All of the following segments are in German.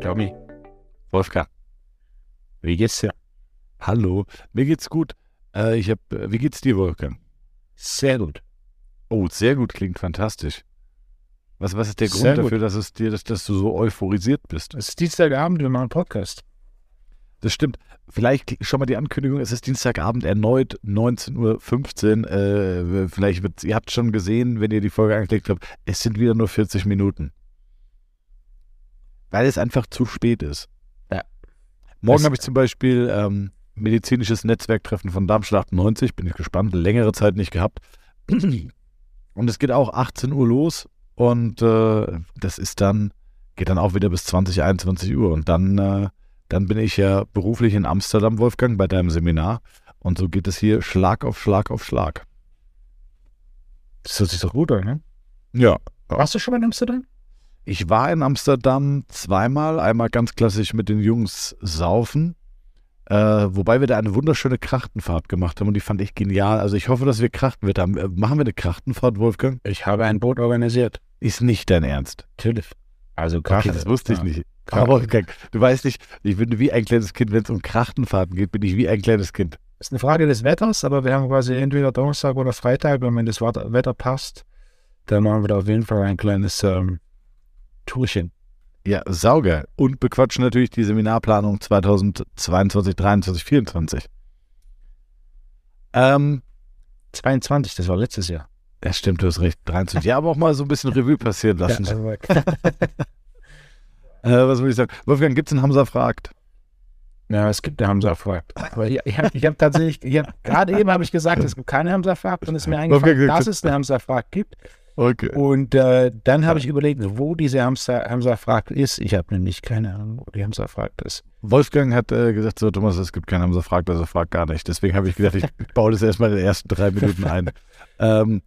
Tommy. Wolfgang. Wie geht's dir? Hallo, mir geht's gut. Äh, ich hab, wie geht's dir, Wolfgang? Sehr gut. Oh, sehr gut, klingt fantastisch. Was, was ist der Grund dafür, dass es dir, dass, dass du so euphorisiert bist? Es ist Dienstagabend, wir machen einen Podcast. Das stimmt. Vielleicht schon mal die Ankündigung, es ist Dienstagabend erneut 19.15 Uhr. Äh, vielleicht wird, ihr habt schon gesehen, wenn ihr die Folge angeklickt habt, es sind wieder nur 40 Minuten. Weil es einfach zu spät ist. Ja. Morgen habe ich zum Beispiel ähm, medizinisches Netzwerktreffen von Darmstadt 98, bin ich gespannt, längere Zeit nicht gehabt. Und es geht auch 18 Uhr los und äh, das ist dann, geht dann auch wieder bis 20, 21 Uhr und dann äh, dann bin ich ja beruflich in Amsterdam, Wolfgang, bei deinem Seminar. Und so geht es hier Schlag auf Schlag auf Schlag. Das hört sich doch gut an, ne? Ja. Warst du schon mal in Amsterdam? Ich war in Amsterdam zweimal. Einmal ganz klassisch mit den Jungs saufen. Äh, wobei wir da eine wunderschöne Krachtenfahrt gemacht haben und die fand ich genial. Also ich hoffe, dass wir Krachtenwetter haben. Äh, machen wir eine Krachtenfahrt, Wolfgang? Ich habe ein Boot organisiert. Ist nicht dein Ernst. Natürlich. Also Okay, Kraft. das wusste ich nicht. Wolfgang, du weißt nicht, ich bin wie ein kleines Kind, wenn es um Krachtenfahrten geht, bin ich wie ein kleines Kind. Das ist eine Frage des Wetters, aber wir haben quasi entweder Donnerstag oder Freitag und wenn das Wetter passt, dann machen wir da auf jeden Fall ein kleines ähm, Tourchen. Ja, saugeil. Und bequatschen natürlich die Seminarplanung 2022, 23, 24. Ähm, 22, das war letztes Jahr. ja, stimmt, du hast recht. 23. Ja, aber auch mal so ein bisschen Revue passieren lassen. also, äh, was würde ich sagen? Wolfgang, gibt's einen Hamza fragt? ja, es gibt eine Hamza-Fragt. Aber ich, ich habe hab tatsächlich, hab, gerade eben habe ich gesagt, es gibt keine Hamza-Fragt und es ist mir eingefallen, Wolfgang, dass es eine Hamza-Fragt gibt. Okay. Und äh, dann habe ich überlegt, wo diese Hamza- Hamza-Fragt ist. Ich habe nämlich keine Ahnung, wo die Hamza-Fragt ist. Wolfgang hat äh, gesagt, so Thomas, es gibt keinen Hamza fragt, also fragt gar nicht. Deswegen habe ich gedacht, ich baue das erstmal in den ersten drei Minuten ein. ähm,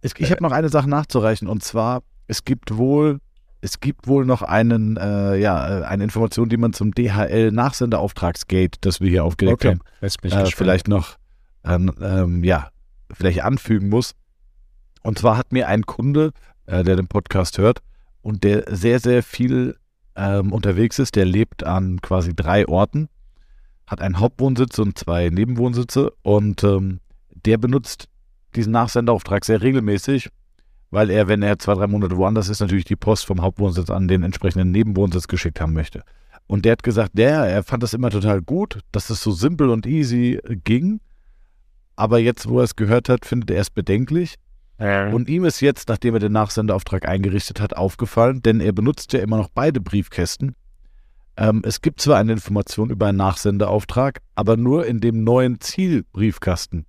es, ich habe noch eine Sache nachzureichen und zwar, es gibt wohl, es gibt wohl noch einen, äh, ja, äh, eine Information, die man zum DHL Nachsendeauftragsgate, das wir hier aufgelegt haben, jetzt bin ich äh, vielleicht noch, ähm, ähm, ja, vielleicht anfügen muss. Und zwar hat mir ein Kunde, äh, der den Podcast hört und der sehr, sehr viel ähm, unterwegs ist, der lebt an quasi drei Orten, hat einen Hauptwohnsitz und zwei Nebenwohnsitze und ähm, der benutzt diesen Nachsendeauftrag sehr regelmäßig, weil er, wenn er zwei, drei Monate woanders ist, natürlich die Post vom Hauptwohnsitz an den entsprechenden Nebenwohnsitz geschickt haben möchte. Und der hat gesagt, der, er fand das immer total gut, dass es so simpel und easy ging. Aber jetzt, wo er es gehört hat, findet er es bedenklich. Äh, Und ihm ist jetzt, nachdem er den Nachsendeauftrag eingerichtet hat, aufgefallen, denn er benutzt ja immer noch beide Briefkästen. Ähm, es gibt zwar eine Information über einen Nachsendeauftrag, aber nur in dem neuen Zielbriefkasten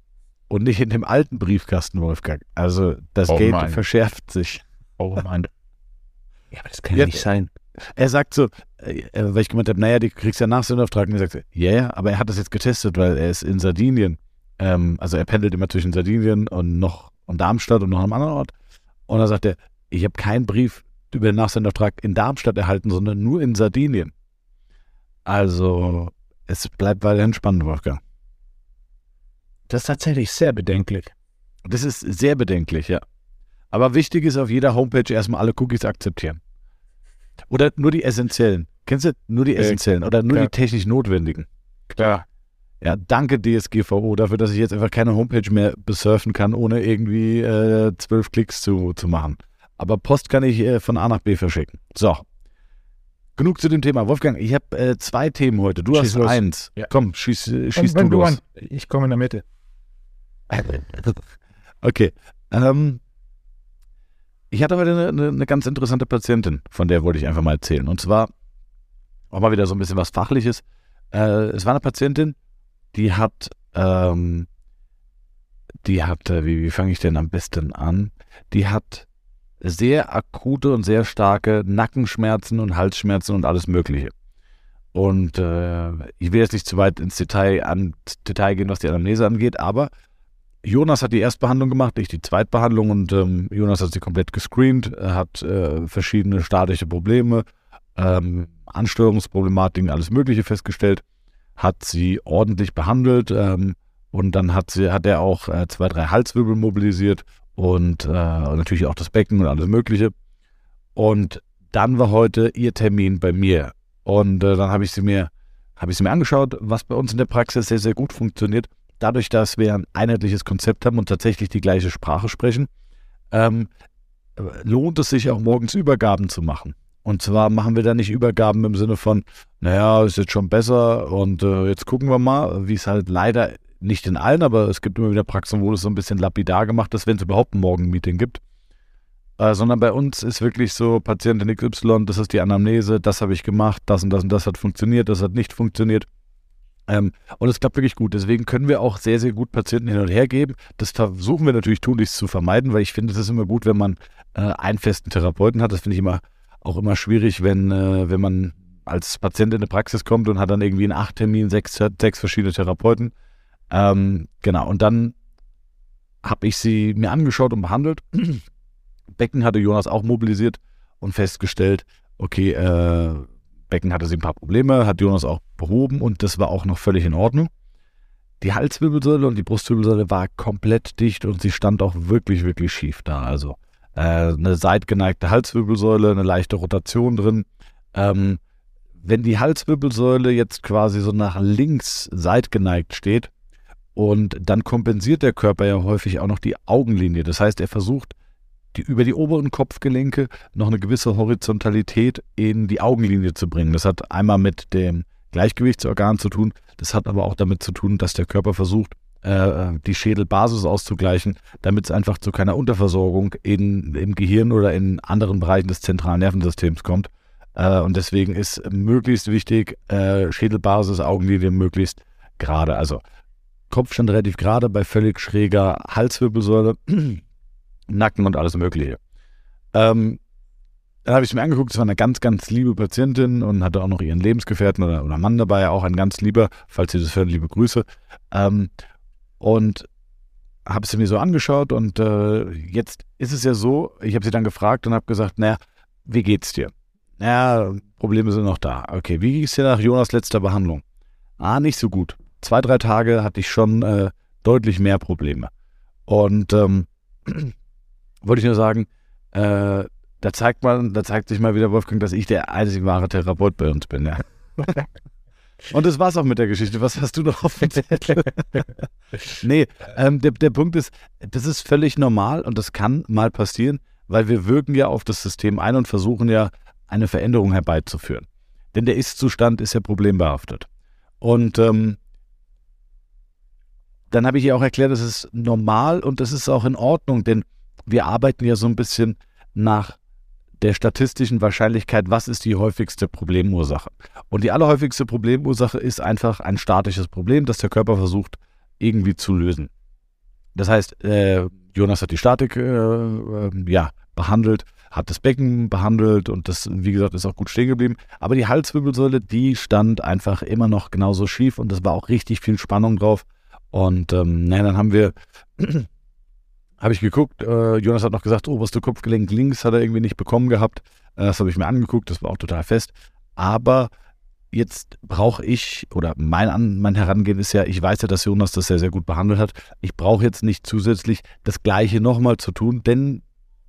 und nicht in dem alten Briefkasten, Wolfgang. Also das Oh Gate verschärft sich. oh Mann. Ja, aber das kann Ja, ja nicht sein. Er sagt so, äh, weil ich gemeint habe, naja, du kriegst ja Nachsendeauftrag. Und er sagt, ja, yeah, aber er hat das jetzt getestet, weil er ist in Sardinien. Ähm, also er pendelt immer zwischen Sardinien und noch und Darmstadt und noch einem anderen Ort. Und da sagt er, ich habe keinen Brief über den Nachsendeauftrag in Darmstadt erhalten, sondern nur in Sardinien. Also es bleibt weiterhin spannend, Wolfgang. Das ist tatsächlich sehr bedenklich. Das ist sehr bedenklich, ja. Aber wichtig ist auf jeder Homepage erstmal alle Cookies akzeptieren. Oder nur die essentiellen. Kennst du? Nur die Äh, essentiellen oder nur klar. die technisch notwendigen. Klar. Ja, danke DSGVO dafür, dass ich jetzt einfach keine Homepage mehr besurfen kann, ohne irgendwie äh, zwölf Klicks zu, zu machen. Aber Post kann ich äh, von A nach B verschicken. So. Genug zu dem Thema. Wolfgang, ich habe äh, zwei Themen heute. Du Schieß hast los. eins. Ja. Komm, schieß, äh, schieß Wenn du los. an. Ich komme in der Mitte. Okay. Ähm, ich hatte heute eine, eine, ganz interessante Patientin, von der wollte ich einfach mal erzählen. Und zwar auch mal wieder so ein bisschen was Fachliches. Äh, es war eine Patientin, die hat, ähm, die hat, äh, wie, wie fange ich denn am besten an? Die hat sehr akute und sehr starke Nackenschmerzen und Halsschmerzen und alles Mögliche. Und äh, ich will jetzt nicht zu weit ins Detail, an, Detail gehen, was die Anamnese angeht, aber Jonas hat die Erstbehandlung gemacht, ich die Zweitbehandlung und ähm, Jonas hat sie komplett gescreent, er hat äh, verschiedene statische Probleme, ähm, Ansteuerungsproblematiken, alles Mögliche festgestellt, hat sie ordentlich behandelt ähm, Und dann hat, sie, hat er auch äh, zwei, drei Halswirbel mobilisiert und äh, natürlich auch das Becken und alles Mögliche. Und dann war heute ihr Termin bei mir. Und äh, dann habe ich sie habe ich sie mir angeschaut, was bei uns in der Praxis sehr, sehr gut funktioniert. Dadurch, dass wir ein einheitliches Konzept haben und tatsächlich die gleiche Sprache sprechen, ähm, lohnt es sich auch morgens Übergaben zu machen. Und zwar machen wir da nicht Übergaben im Sinne von, naja, ist jetzt schon besser und äh, jetzt gucken wir mal, wie es halt leider nicht in allen, aber es gibt immer wieder Praxen, wo das so ein bisschen lapidar gemacht ist, wenn es überhaupt ein Morgenmeeting gibt. Äh, sondern bei uns ist wirklich so, Patientin XY, das ist die Anamnese, das habe ich gemacht, das und das und das hat funktioniert, das hat nicht funktioniert. Ähm, und es klappt wirklich gut. Deswegen können wir auch sehr, sehr gut Patienten hin und her geben. Das versuchen wir natürlich tunlichst zu vermeiden, weil ich finde, es ist immer gut, wenn man äh, einen festen Therapeuten hat. Das finde ich immer auch immer schwierig, wenn, äh, wenn man als Patient in eine Praxis kommt und hat dann irgendwie einen acht Termin, sechs, sechs verschiedene Therapeuten. Ähm, genau, und dann habe ich sie mir angeschaut und behandelt. Becken hatte Jonas auch mobilisiert und festgestellt, okay, äh, Becken hatte sie ein paar Probleme, hat Jonas auch behoben und das war auch noch völlig in Ordnung. Die Halswirbelsäule und die Brustwirbelsäule war komplett dicht und sie stand auch wirklich, wirklich schief da. Also äh, eine seitgeneigte Halswirbelsäule, eine leichte Rotation drin. Ähm, wenn die Halswirbelsäule jetzt quasi so nach links seitgeneigt steht und dann kompensiert der Körper ja häufig auch noch die Augenlinie. Das heißt, er versucht die, über die oberen Kopfgelenke noch eine gewisse Horizontalität in die Augenlinie zu bringen. Das hat einmal mit dem Gleichgewichtsorgan zu tun, das hat aber auch damit zu tun, dass der Körper versucht, äh, die Schädelbasis auszugleichen, damit es einfach zu keiner Unterversorgung in, im Gehirn oder in anderen Bereichen des zentralen Nervensystems kommt. Äh, und deswegen ist möglichst wichtig, äh, Schädelbasis, Augenlinie möglichst gerade. Also Kopfstand relativ gerade bei völlig schräger Halswirbelsäule, Nacken und alles Mögliche. Ähm, dann habe ich es mir angeguckt, es war eine ganz, ganz liebe Patientin und hatte auch noch ihren Lebensgefährten oder, oder Mann dabei, auch ein ganz lieber, falls Sie das hören, liebe Grüße. Ähm, und habe sie mir so angeschaut und äh, jetzt ist es ja so, ich habe sie dann gefragt und habe gesagt, naja, wie geht's dir? Ja, Probleme sind noch da. Okay, wie ging es dir nach Jonas letzter Behandlung? Ah, nicht so gut. Zwei, drei Tage hatte ich schon äh, deutlich mehr Probleme. Und ähm, wollte ich nur sagen, äh, da zeigt man, da zeigt sich mal wieder, Wolfgang, dass ich der einzige wahre Therapeut bei uns bin, ja. Und das war's auch mit der Geschichte. Was hast du noch auf dem Zettel? nee, ähm, der, der Punkt ist, das ist völlig normal und das kann mal passieren, weil wir wirken ja auf das System ein und versuchen ja, eine Veränderung herbeizuführen. Denn der Ist-Zustand ist ja problembehaftet. Und ähm, dann habe ich ihr auch erklärt, das ist normal und das ist auch in Ordnung, denn wir arbeiten ja so ein bisschen nach der statistischen Wahrscheinlichkeit, was ist die häufigste Problemursache. Und die allerhäufigste Problemursache ist einfach ein statisches Problem, das der Körper versucht irgendwie zu lösen. Das heißt, äh, Jonas hat die Statik äh, äh, ja, behandelt, hat das Becken behandelt und das, wie gesagt, ist auch gut stehen geblieben. Aber die Halswirbelsäule, die stand einfach immer noch genauso schief und es war auch richtig viel Spannung drauf. Und ähm, naja, dann haben wir habe ich geguckt, äh, Jonas hat noch gesagt, oberste Kopfgelenk links hat er irgendwie nicht bekommen gehabt. Äh, das habe ich mir angeguckt, das war auch total fest. Aber jetzt brauche ich, oder mein, mein Herangehen ist ja, ich weiß ja, dass Jonas das sehr, sehr gut behandelt hat. Ich brauche jetzt nicht zusätzlich das Gleiche nochmal zu tun, denn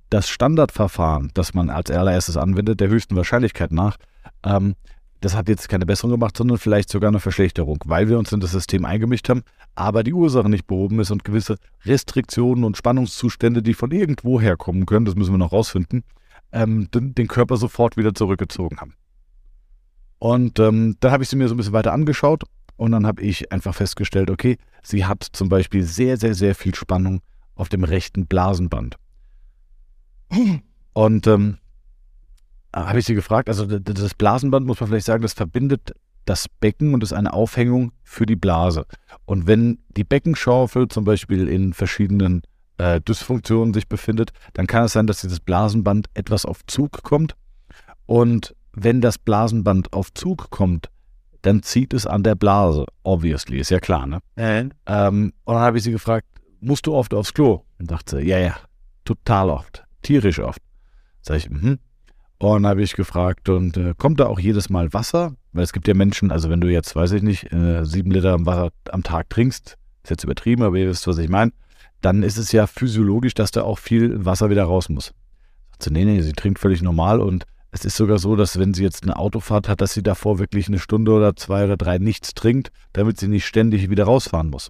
das Standardverfahren, das man als allererstes anwendet, der höchsten Wahrscheinlichkeit nach, ähm, das hat jetzt keine Besserung gemacht, sondern vielleicht sogar eine Verschlechterung, weil wir uns in das System eingemischt haben, aber die Ursache nicht behoben ist und gewisse Restriktionen und Spannungszustände, die von irgendwo herkommen können, das müssen wir noch rausfinden, ähm, den, den, Körper sofort wieder zurückgezogen haben. Und ähm, dann habe ich sie mir so ein bisschen weiter angeschaut und dann habe ich einfach festgestellt, okay, sie hat zum Beispiel sehr, sehr, sehr viel Spannung auf dem rechten Blasenband. Und ähm, habe ich sie gefragt, also das Blasenband, muss man vielleicht sagen, das verbindet das Becken und ist eine Aufhängung für die Blase. Und wenn die Beckenschaufel zum Beispiel in verschiedenen äh, Dysfunktionen sich befindet, dann kann es sein, dass dieses Blasenband etwas auf Zug kommt. Und wenn das Blasenband auf Zug kommt, dann zieht es an der Blase, obviously, ist ja klar, ne? Äh. Ähm, und dann habe ich sie gefragt, musst du oft aufs Klo? Und dachte sie, ja, ja, total oft, tierisch oft. Sag ich, mhm. Und habe ich gefragt, und äh, kommt da auch jedes Mal Wasser? Weil es gibt ja Menschen, also wenn du jetzt, weiß ich nicht, äh, sieben Liter Wasser am Tag trinkst, ist jetzt übertrieben, aber ihr wisst, was ich meine, dann ist es ja physiologisch, dass da auch viel Wasser wieder raus muss. Sagt sie, nee, nee, sie trinkt völlig normal und es ist sogar so, dass wenn sie jetzt eine Autofahrt hat, dass sie davor wirklich eine Stunde oder zwei oder drei nichts trinkt, damit sie nicht ständig wieder rausfahren muss.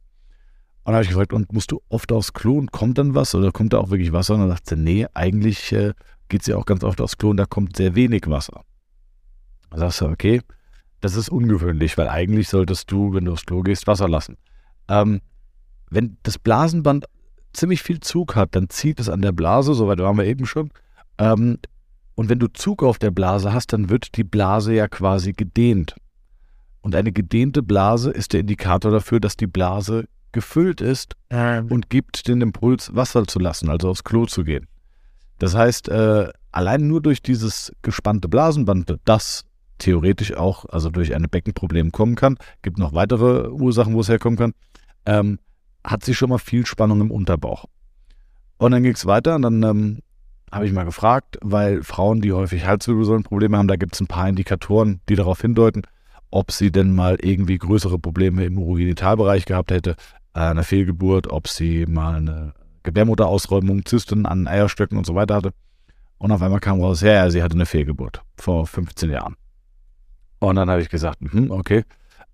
Und dann habe ich gefragt, und musst du oft aufs Klo und kommt dann was oder kommt da auch wirklich Wasser? Und dann sagt sie, nee, eigentlich äh, geht sie auch ganz oft aufs Klo und da kommt sehr wenig Wasser. Da sagst du, okay, das ist ungewöhnlich, weil eigentlich solltest du, wenn du aufs Klo gehst, Wasser lassen. Ähm, wenn das Blasenband ziemlich viel Zug hat, dann zieht es an der Blase, soweit waren wir eben schon. Ähm, und wenn du Zug auf der Blase hast, dann wird die Blase ja quasi gedehnt. Und eine gedehnte Blase ist der Indikator dafür, dass die Blase gefüllt ist ähm. und gibt den Impuls, Wasser zu lassen, also aufs Klo zu gehen. Das heißt, äh, allein nur durch dieses gespannte Blasenband, das theoretisch auch also durch ein Beckenproblem kommen kann, gibt noch weitere Ursachen, wo es herkommen kann, ähm, hat sie schon mal viel Spannung im Unterbauch. Und dann ging es weiter und dann ähm, habe ich mal gefragt, weil Frauen, die häufig Halswirbelsäulenprobleme haben, da gibt es ein paar Indikatoren, die darauf hindeuten, ob sie denn mal irgendwie größere Probleme im Urogenitalbereich gehabt hätte, äh, eine Fehlgeburt, ob sie mal eine Gebärmutterausräumung, Zysten an Eierstöcken und so weiter hatte. Und auf einmal kam raus, ja, ja, sie hatte eine Fehlgeburt vor 15 Jahren. Und dann habe ich gesagt, hm, okay.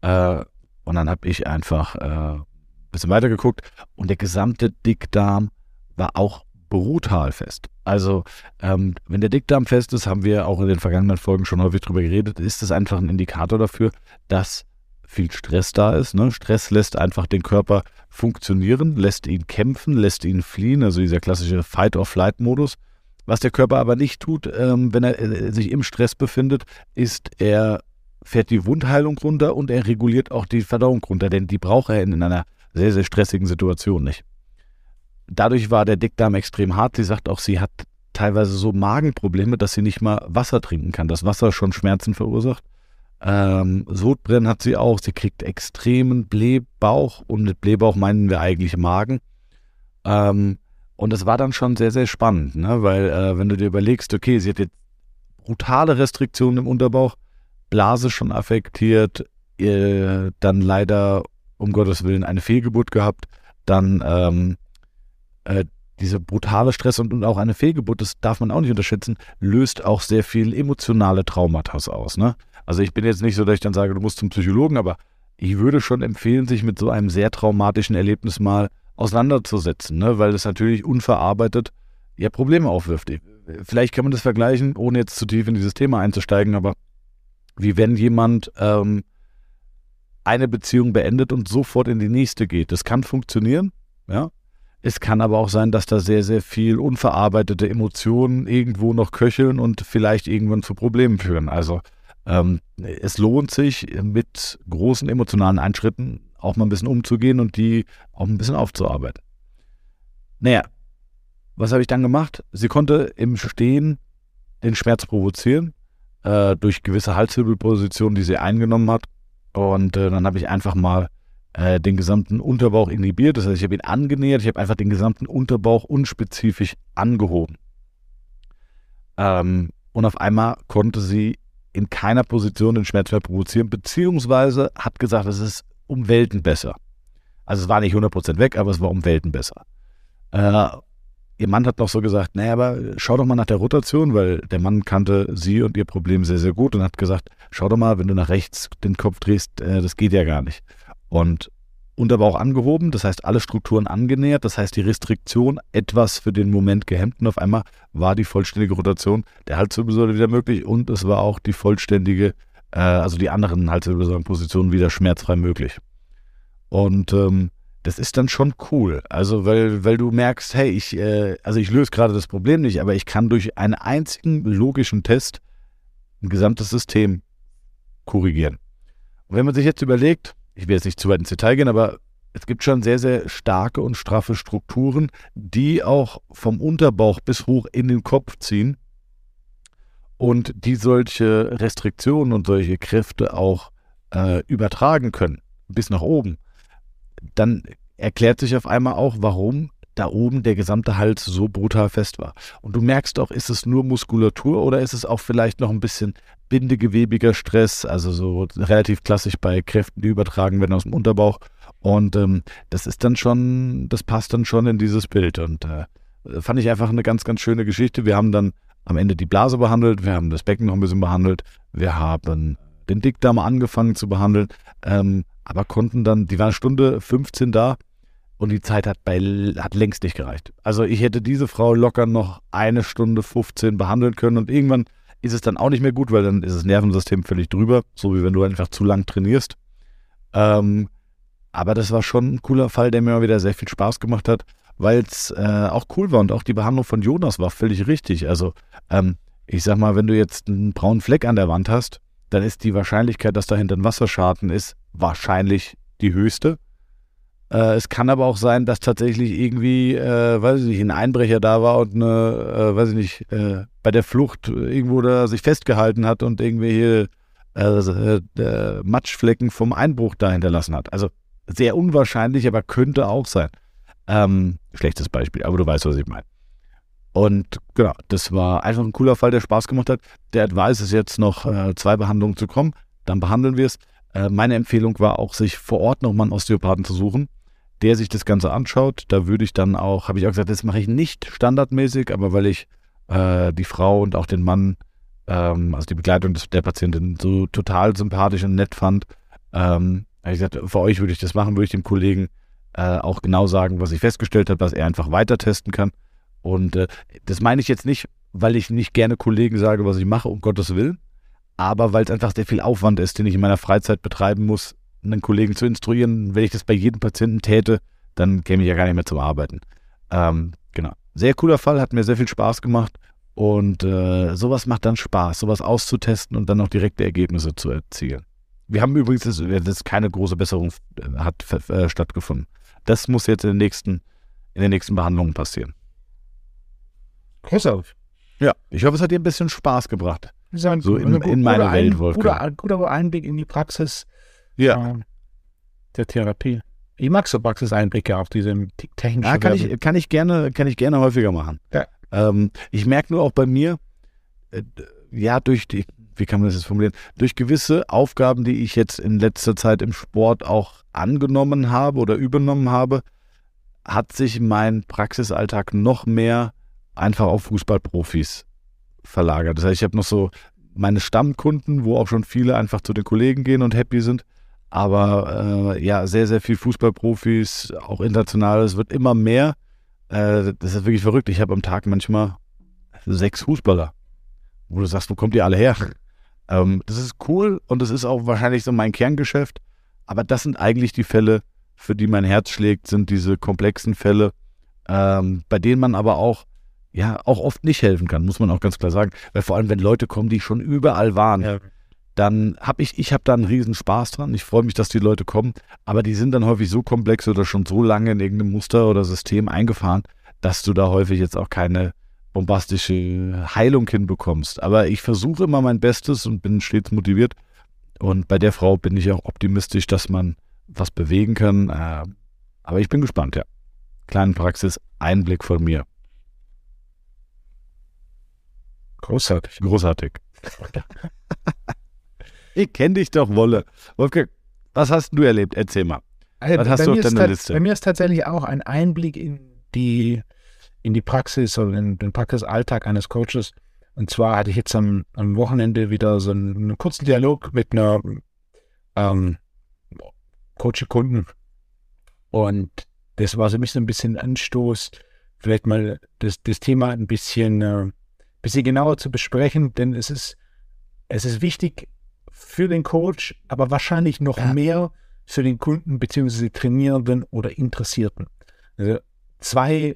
Äh, und dann habe ich einfach äh, ein bisschen weitergeguckt und der gesamte Dickdarm war auch brutal fest. Also, ähm, wenn der Dickdarm fest ist, haben wir auch in den vergangenen Folgen schon häufig drüber geredet, ist das einfach ein Indikator dafür, dass viel Stress da ist. Ne? Stress lässt einfach den Körper funktionieren, lässt ihn kämpfen, lässt ihn fliehen, also dieser klassische Fight-or-Flight-Modus. Was der Körper aber nicht tut, ähm, wenn er äh, sich im Stress befindet, ist, er fährt die Wundheilung runter und er reguliert auch die Verdauung runter, denn die braucht er in, in einer sehr, sehr stressigen Situation nicht. Dadurch war der Dickdarm extrem hart. Sie sagt auch, sie hat teilweise so Magenprobleme, dass sie nicht mal Wasser trinken kann. Das Wasser schon Schmerzen verursacht. Ähm, Sodbrennen hat sie auch. Sie kriegt extremen Blähbauch und mit Blähbauch meinen wir eigentlich Magen. Ähm, und das war dann schon sehr, sehr spannend, ne? weil äh, wenn du dir überlegst, okay, sie hat jetzt brutale Restriktionen im Unterbauch, Blase schon affektiert, äh, dann leider, um Gottes Willen, eine Fehlgeburt gehabt, dann ähm, äh, diese brutale Stress und, und, auch eine Fehlgeburt, das darf man auch nicht unterschätzen, löst auch sehr viel emotionale Traumata aus. Ne? Also ich bin jetzt nicht so, dass ich dann sage, du musst zum Psychologen, aber ich würde schon empfehlen, sich mit so einem sehr traumatischen Erlebnis mal auseinanderzusetzen, ne? weil es natürlich unverarbeitet ja Probleme aufwirft. Vielleicht kann man das vergleichen, ohne jetzt zu tief in dieses Thema einzusteigen, aber wie wenn jemand ähm, eine Beziehung beendet und sofort in die nächste geht. Das kann funktionieren, ja. Es kann aber auch sein, dass da sehr, sehr viel unverarbeitete Emotionen irgendwo noch köcheln und vielleicht irgendwann zu Problemen führen. Also ähm, es lohnt sich, mit großen emotionalen Einschritten auch mal ein bisschen umzugehen und die auch ein bisschen aufzuarbeiten. Naja, was habe ich dann gemacht? Sie konnte im Stehen den Schmerz provozieren äh, durch gewisse Halswirbelpositionen, die sie eingenommen hat. Und äh, dann habe ich einfach mal äh, den gesamten Unterbauch inhibiert. Das heißt, ich habe ihn angenähert, ich habe einfach den gesamten Unterbauch unspezifisch angehoben. Ähm, und auf einmal konnte sie in keiner Position den Schmerz mehr provozieren, beziehungsweise hat gesagt, es ist um Welten besser. Also es war nicht 100% weg, aber es war um Welten besser. Äh, ihr Mann hat noch so gesagt, naja, aber schau doch mal nach der Rotation, weil der Mann kannte sie und ihr Problem sehr, sehr gut und hat gesagt, schau doch mal, wenn du nach rechts den Kopf drehst, äh, das geht ja gar nicht. Und Unterbauch angehoben, das heißt alle Strukturen angenähert, das heißt die Restriktion etwas für den Moment gehemmt und auf einmal war die vollständige Rotation der Halswirbelsäule wieder möglich und es war auch die vollständige, äh, also die anderen Halswirbelsäulenpositionen wieder schmerzfrei möglich. Und ähm, das ist dann schon cool. Also, weil, weil du merkst, hey, ich, äh, also ich löse gerade das Problem nicht, aber ich kann durch einen einzigen logischen Test ein gesamtes System korrigieren. Und wenn man sich jetzt überlegt, ich will jetzt nicht zu weit ins Detail gehen, aber es gibt schon sehr, sehr starke und straffe Strukturen, die auch vom Unterbauch bis hoch in den Kopf ziehen und die solche Restriktionen und solche Kräfte auch äh, übertragen können, bis nach oben. Dann erklärt sich auf einmal auch, warum da oben der gesamte Hals so brutal fest war. Und du merkst auch, ist es nur Muskulatur oder ist es auch vielleicht noch ein bisschen bindegewebiger Stress, also so relativ klassisch bei Kräften, die übertragen werden aus dem Unterbauch. Und ähm, das ist dann schon, das passt dann schon in dieses Bild. Und äh, fand ich einfach eine ganz, ganz schöne Geschichte. Wir haben dann am Ende die Blase behandelt, wir haben das Becken noch ein bisschen behandelt, wir haben den Dickdarm angefangen zu behandeln, ähm, aber konnten dann, die waren eine Stunde 15 da und die Zeit hat, bei, hat längst nicht gereicht. Also ich hätte diese Frau locker noch eine Stunde 15 behandeln können und irgendwann ist es dann auch nicht mehr gut, weil dann ist das Nervensystem völlig drüber, so wie wenn du einfach zu lang trainierst. Ähm, aber das war schon ein cooler Fall, der mir wieder sehr viel Spaß gemacht hat, weil es äh, auch cool war und auch die Behandlung von Jonas war völlig richtig. Also ähm, ich sag mal, wenn du jetzt einen braunen Fleck an der Wand hast, dann ist die Wahrscheinlichkeit, dass dahinter ein Wasserschaden ist, wahrscheinlich die höchste. Äh, es kann aber auch sein, dass tatsächlich irgendwie, äh, weiß ich nicht, ein Einbrecher da war und eine, äh, weiß ich nicht, äh, bei der Flucht irgendwo da sich festgehalten hat und irgendwelche äh, äh, Matschflecken vom Einbruch da hinterlassen hat. Also sehr unwahrscheinlich, aber könnte auch sein. Ähm, schlechtes Beispiel, aber du weißt, was ich meine. Und genau, das war einfach ein cooler Fall, der Spaß gemacht hat. Der Advice ist jetzt noch zwei Behandlungen zu kommen, dann behandeln wir es. meine Empfehlung war auch, sich vor Ort nochmal einen Osteopathen zu suchen der sich das Ganze anschaut. Da würde ich dann auch, habe ich auch gesagt, das mache ich nicht standardmäßig, aber weil ich äh, die Frau und auch den Mann, ähm, also die Begleitung des, der Patientin so total sympathisch und nett fand, ähm, habe ich gesagt, für euch würde ich das machen, würde ich dem Kollegen äh, auch genau sagen, was ich festgestellt habe, was er einfach weiter testen kann. Und äh, das meine ich jetzt nicht, weil ich nicht gerne Kollegen sage, was ich mache, um Gottes Willen, aber weil es einfach sehr viel Aufwand ist, den ich in meiner Freizeit betreiben muss, einen Kollegen zu instruieren. Wenn ich das bei jedem Patienten täte, dann käme ich ja gar nicht mehr zum Arbeiten. Ähm, genau. Sehr cooler Fall, hat mir sehr viel Spaß gemacht. Und äh, sowas macht dann Spaß, sowas auszutesten und dann auch direkte Ergebnisse zu erzielen. Wir haben übrigens, dass, dass keine große Besserung äh, hat äh, stattgefunden. Das muss jetzt in den nächsten, in den nächsten Behandlungen passieren. Großartig. Ja, ich hoffe, es hat dir ein bisschen Spaß gebracht. so in, in meine Welt, Wolfgang. Guter, guter Einblick in die Praxis ja. äh, der Therapie. Ich mag so Praxiseinblicke auf diese technischen ja, kann ich, kann ich gerne, kann ich gerne häufiger machen. Ja. Ähm, ich merke nur auch bei mir, äh, ja, durch die, wie kann man das jetzt formulieren, durch gewisse Aufgaben, die ich jetzt in letzter Zeit im Sport auch angenommen habe oder übernommen habe, hat sich mein Praxisalltag noch mehr einfach auf Fußballprofis verlagert. Das heißt, ich habe noch so meine Stammkunden, wo auch schon viele einfach zu den Kollegen gehen und happy sind. Aber äh, ja, sehr, sehr viel Fußballprofis, auch international. Es wird immer mehr. Äh, das ist wirklich verrückt. Ich habe am Tag manchmal sechs Fußballer, wo du sagst, wo kommt ihr alle her? Ähm, das ist cool und das ist auch wahrscheinlich so mein Kerngeschäft. Aber das sind eigentlich die Fälle, für die mein Herz schlägt, sind diese komplexen Fälle, ähm, bei denen man aber auch ja auch oft nicht helfen kann, muss man auch ganz klar sagen. Weil vor allem, wenn Leute kommen, die schon überall waren. Ja dann habe ich, ich habe da einen riesen Spaß dran. Ich freue mich, dass die Leute kommen, aber die sind dann häufig so komplex oder schon so lange in irgendeinem Muster oder System eingefahren, dass du da häufig jetzt auch keine bombastische Heilung hinbekommst. Aber ich versuche immer mein Bestes und bin stets motiviert. Und bei der Frau bin ich auch optimistisch, dass man was bewegen kann. Äh, aber ich bin gespannt, ja. Kleinen Praxis, Einblick von mir. Großartig. Großartig. Ich kenne dich doch, Wolle. Wolfgang, was hast du erlebt? Erzähl mal. Also was hast du auf deiner Liste? Bei mir ist tatsächlich auch ein Einblick in die, in die Praxis oder in den Praxisalltag eines Coaches. Und zwar hatte ich jetzt am, am Wochenende wieder so einen, einen kurzen Dialog mit einer ähm, Coach-Kunden. Und das war so ein bisschen, ein bisschen Anstoß, vielleicht mal das, das Thema ein bisschen, äh, bisschen genauer zu besprechen, denn es ist, es ist wichtig, für den Coach, aber wahrscheinlich noch ja. mehr für den Kunden bzw. Trainierenden oder Interessierten. Also zwei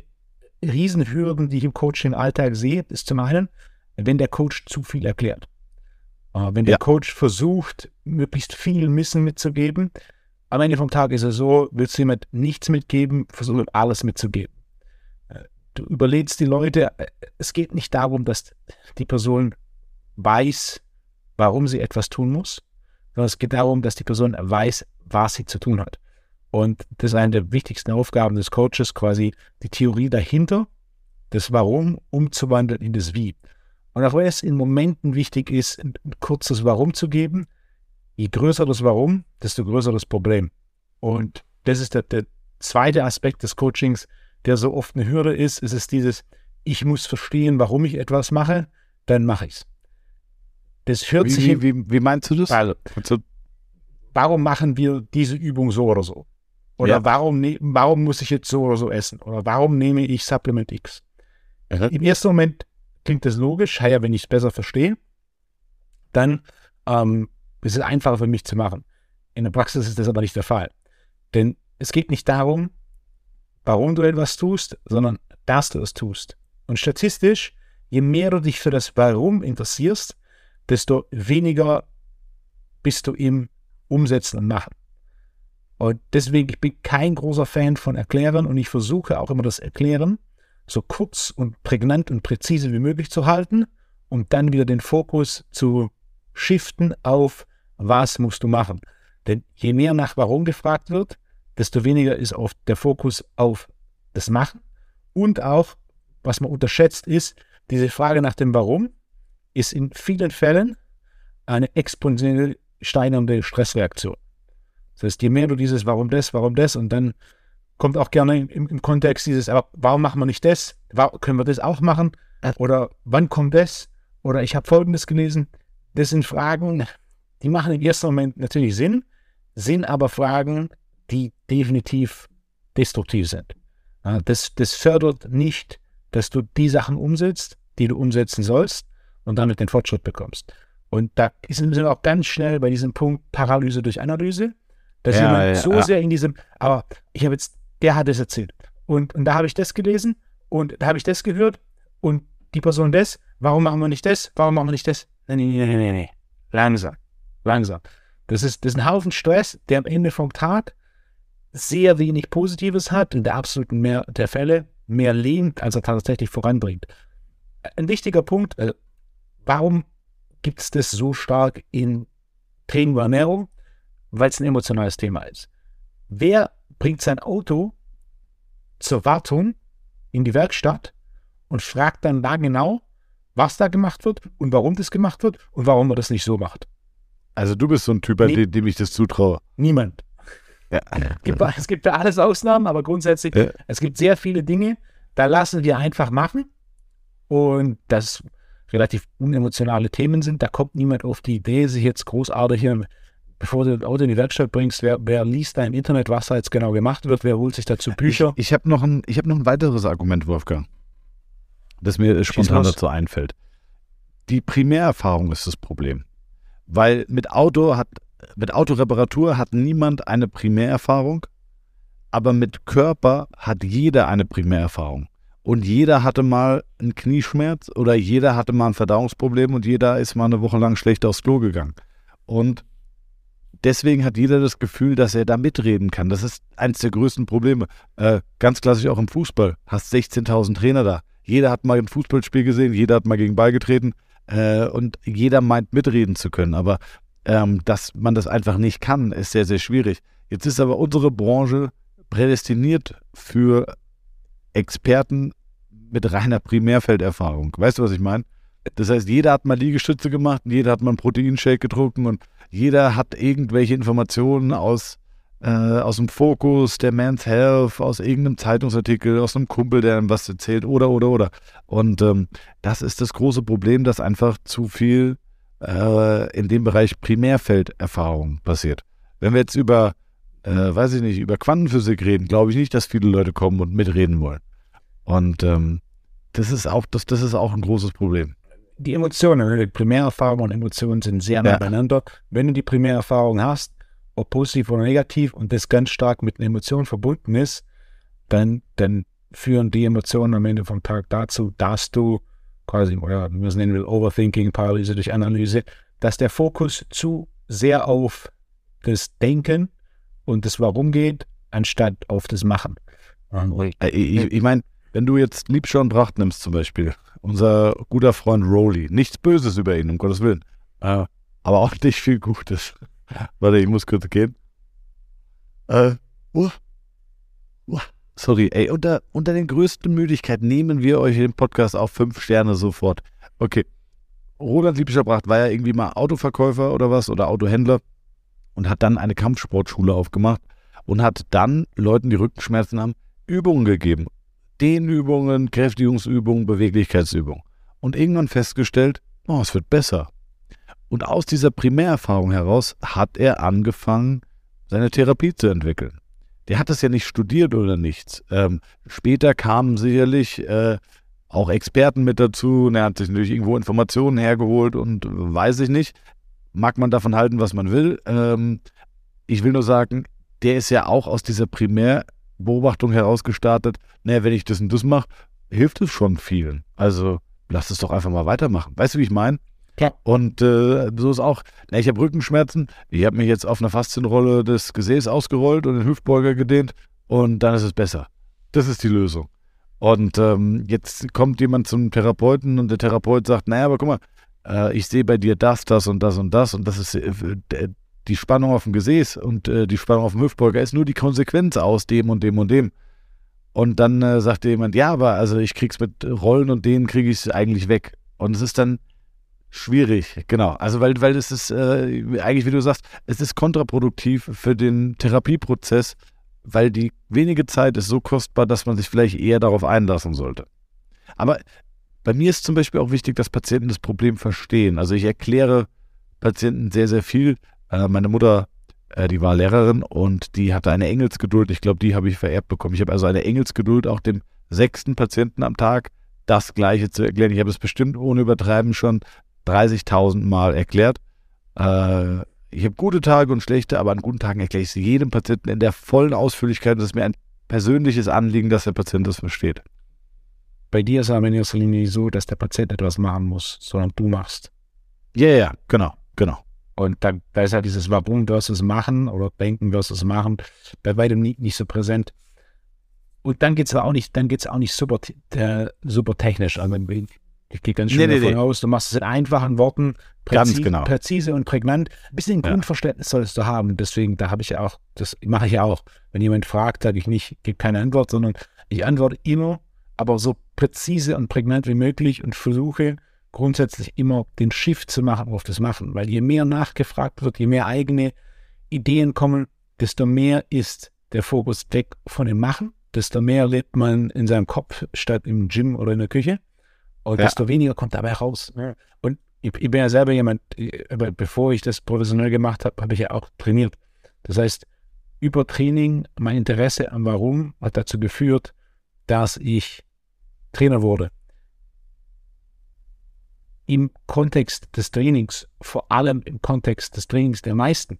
Riesenhürden, die ich im Coaching-Alltag sehe, ist zum einen, wenn der Coach zu viel erklärt. Äh, wenn der ja. Coach versucht, möglichst viel Wissen mitzugeben, am Ende vom Tag ist es so, willst du jemand nichts mitgeben, versuch alles mitzugeben. Äh, du überlegst die Leute, äh, es geht nicht darum, dass die Person weiß, warum sie etwas tun muss, sondern es geht darum, dass die Person weiß, was sie zu tun hat. Und das ist eine der wichtigsten Aufgaben des Coaches, quasi die Theorie dahinter, das Warum umzuwandeln in das Wie. Und auch wenn es in Momenten wichtig ist, ein kurzes Warum zu geben, je größer das Warum, desto größer das Problem. Und das ist der, der zweite Aspekt des Coachings, der so oft eine Hürde ist. Es ist dieses, ich muss verstehen, warum ich etwas mache, dann mache ich es. Das hört wie, sich. Wie, wie, wie, meinst du das? Also, warum machen wir diese Übung so oder so? Oder ja. warum, ne, warum muss ich jetzt so oder so essen? Oder warum nehme ich Supplement X? Mhm. Im ersten Moment klingt das logisch, ja, wenn ich es besser verstehe, dann ähm, ist es einfacher für mich zu machen. In der Praxis ist das aber nicht der Fall. Denn es geht nicht darum, warum du etwas tust, sondern dass du es tust. Und statistisch, je mehr du dich für das Warum interessierst, desto weniger bist du im Umsetzen und Machen. Und deswegen, ich bin kein großer Fan von Erklären und ich versuche auch immer das Erklären so kurz und prägnant und präzise wie möglich zu halten, um dann wieder den Fokus zu shiften auf, was musst du machen. Denn je mehr nach Warum gefragt wird, desto weniger ist oft der Fokus auf das Machen. Und auch, was man unterschätzt, ist, diese Frage nach dem Warum ist in vielen Fällen eine exponentiell steigernde Stressreaktion. Das heißt, je mehr du dieses Warum das, warum das und dann kommt auch gerne im, im Kontext dieses, aber warum machen wir nicht das? Warum, können wir das auch machen? Oder wann kommt das? Oder ich habe Folgendes gelesen. Das sind Fragen, die machen im ersten Moment natürlich Sinn, sind aber Fragen, die definitiv destruktiv sind. Das, das fördert nicht, dass du die Sachen umsetzt, die du umsetzen sollst und damit den Fortschritt bekommst. Und da sind wir auch ganz schnell bei diesem Punkt Paralyse durch Analyse. dass ja, jemand ja, so ja. sehr in diesem, aber ich habe jetzt, der hat es erzählt. Und, und da habe ich das gelesen und da habe ich das gehört und die Person das, warum machen wir nicht das, warum machen wir nicht das? Nee, nee, nee, nee, nee. Langsam, langsam. Das ist, das ist ein Haufen Stress, der am Ende vom Tag sehr wenig Positives hat, in der absoluten Mehr der Fälle mehr lehnt, als er tatsächlich voranbringt. Ein wichtiger Punkt, äh, warum gibt es das so stark in Training und Ernährung? Weil es ein emotionales Thema ist. Wer bringt sein Auto zur Wartung in die Werkstatt und fragt dann da genau, was da gemacht wird und warum das gemacht wird und warum man das nicht so macht? Also du bist so ein Typ, nee. dem, dem ich das zutraue. Niemand. Ja. Es, gibt, es gibt für alles Ausnahmen, aber grundsätzlich, ja. es gibt sehr viele Dinge, da lassen wir einfach machen. Und das relativ unemotionale Themen sind. Da kommt niemand auf die Idee, sich jetzt großartig hier, bevor du das Auto in die Werkstatt bringst, wer, wer liest da im Internet, was da jetzt genau gemacht wird, wer holt sich dazu Bücher. Ich, ich habe noch, ein, hab noch ein weiteres Argument, Wolfgang, das mir spontan dazu einfällt. Die Primärerfahrung ist das Problem. Weil mit Auto hat, mit Autoreparatur hat niemand eine Primärerfahrung, aber mit Körper hat jeder eine Primärerfahrung. Und jeder hatte mal einen Knieschmerz oder jeder hatte mal ein Verdauungsproblem und jeder ist mal eine Woche lang schlecht aufs Klo gegangen. Und deswegen hat jeder das Gefühl, dass er da mitreden kann. Das ist eines der größten Probleme. Äh, ganz klassisch auch im Fußball. Hast 16.000 Trainer da. Jeder hat mal ein Fußballspiel gesehen, jeder hat mal gegen Ball getreten äh, und jeder meint mitreden zu können. Aber ähm, dass man das einfach nicht kann, ist sehr, sehr schwierig. Jetzt ist aber unsere Branche prädestiniert für Experten mit reiner Primärfelderfahrung. Weißt du, was ich meine? Das heißt, jeder hat mal Liegestütze gemacht, jeder hat mal einen Proteinshake getrunken und jeder hat irgendwelche Informationen aus, äh, aus dem Fokus, der Man's Health, aus irgendeinem Zeitungsartikel, aus einem Kumpel, der ihm was erzählt oder, oder, oder. Und ähm, das ist das große Problem, dass einfach zu viel äh, in dem Bereich Primärfelderfahrung passiert. Wenn wir jetzt über äh, weiß ich nicht, über Quantenphysik reden, glaube ich nicht, dass viele Leute kommen und mitreden wollen. Und ähm, das ist auch, das, das ist auch ein großes Problem. Die Emotionen, die Primärerfahrung und Emotionen sind sehr nah beieinander. Wenn du die Primärerfahrung hast, ob positiv oder negativ, und das ganz stark mit einer Emotion verbunden ist, dann, dann führen die Emotionen am Ende vom Tag dazu, dass du quasi, oder wie man es nennen will, Overthinking, Paralyse durch Analyse, dass der Fokus zu sehr auf das Denken und das Warum geht, anstatt auf das Machen. Äh, ich, ich meine, wenn du jetzt Liebscher Bracht nimmst zum Beispiel, unser guter Freund Rowley, nichts Böses über ihn, um Gottes Willen, äh, aber auch nicht viel Gutes. Warte, ich muss kurz gehen. Äh, uh, uh, sorry, ey, unter, unter den größten Möglichkeiten nehmen wir euch den Podcast auf fünf Sterne sofort. Okay. Roland Liebscher Bracht war ja irgendwie mal Autoverkäufer oder was oder Autohändler und hat dann eine Kampfsportschule aufgemacht. und hat dann Leuten, die Rückenschmerzen haben, Übungen gegeben. Dehnübungen, Kräftigungsübungen, Beweglichkeitsübungen. Und irgendwann festgestellt, oh, es wird besser. Und aus dieser Primärerfahrung heraus hat er angefangen, seine Therapie zu entwickeln. Der hat das ja nicht studiert oder nichts. Ähm, später kamen sicherlich äh, auch Experten mit dazu und er hat sich natürlich irgendwo Informationen hergeholt und weiß ich nicht. Mag man davon halten, was man will. Ähm, ich will nur sagen, der ist ja auch aus dieser Primärbeobachtung heraus gestartet. Naja, wenn ich das und das mache, hilft es schon vielen. Also lass es doch einfach mal weitermachen. Weißt du, wie ich meine? Ja. Und äh, so ist auch, na, ich habe Rückenschmerzen, ich habe mich jetzt auf einer Faszienrolle des Gesäß ausgerollt und den Hüftbeuger gedehnt und dann ist es besser. Das ist die Lösung. Und ähm, jetzt kommt jemand zum Therapeuten und der Therapeut sagt, naja, aber guck mal, äh, ich sehe bei dir das, das und das und das und das ist äh, die Spannung auf dem Gesäß und äh, die Spannung auf dem Hüftbeuger ist nur die Konsequenz aus dem und dem und dem. Und dann äh, sagt jemand, ja, aber also ich krieg's mit Rollen und denen kriege ich es eigentlich weg. Und es ist dann schwierig, genau. Also weil, weil es ist äh, eigentlich, wie du sagst, es ist kontraproduktiv für den Therapieprozess, weil die wenige Zeit ist so kostbar, dass man sich vielleicht eher darauf einlassen sollte. Aber bei mir ist zum Beispiel auch wichtig, dass Patienten das Problem verstehen. Also ich erkläre Patienten sehr, sehr viel. Äh, meine Mutter äh, die war Lehrerin und die hatte eine Engelsgeduld. Ich glaube, die habe ich vererbt bekommen. Ich habe also eine Engelsgeduld, auch dem sechsten Patienten am Tag das Gleiche zu erklären. Ich habe es bestimmt ohne Übertreiben schon 30.000 Mal erklärt. Äh, ich habe gute Tage und schlechte, aber an guten Tagen erkläre ich es jedem Patienten in der vollen Ausführlichkeit. Das ist mir ein persönliches Anliegen, dass der Patient das versteht. Bei dir ist aber in erster Linie so, dass der Patient etwas machen muss, sondern du machst. Ja, yeah, ja, genau, genau. Und da, da ist halt dieses Warum versus Machen oder Denken versus Machen bei weitem nicht, nicht so präsent. Und dann geht es auch nicht, dann geht's auch nicht super, äh, super technisch. Also ich gehe ganz schön nee, davon nee, aus, du machst es in einfachen Worten, präzise, genau. präzise und prägnant. Ein bisschen ja. Grundverständnis solltest du haben. Deswegen, da habe ich ja auch, das mache ich ja auch. Wenn jemand fragt, sage ich nicht, gebe keine Antwort, sondern ich antworte immer, aber so präzise und prägnant wie möglich und versuche grundsätzlich immer den Shift zu machen auf das Machen. Weil je mehr nachgefragt wird, je mehr eigene Ideen kommen, desto mehr ist der Fokus weg von dem Machen, desto mehr lebt man in seinem Kopf statt im Gym oder in der Küche. Und ja. desto weniger kommt dabei raus. Und ich, ich, bin ja selber jemand, aber bevor ich das professionell gemacht habe, habe ich ja auch trainiert. Das heißt, über Training, mein Interesse am Warum hat dazu geführt, dass ich Trainer wurde im Kontext des Trainings, vor allem im Kontext des Trainings der meisten,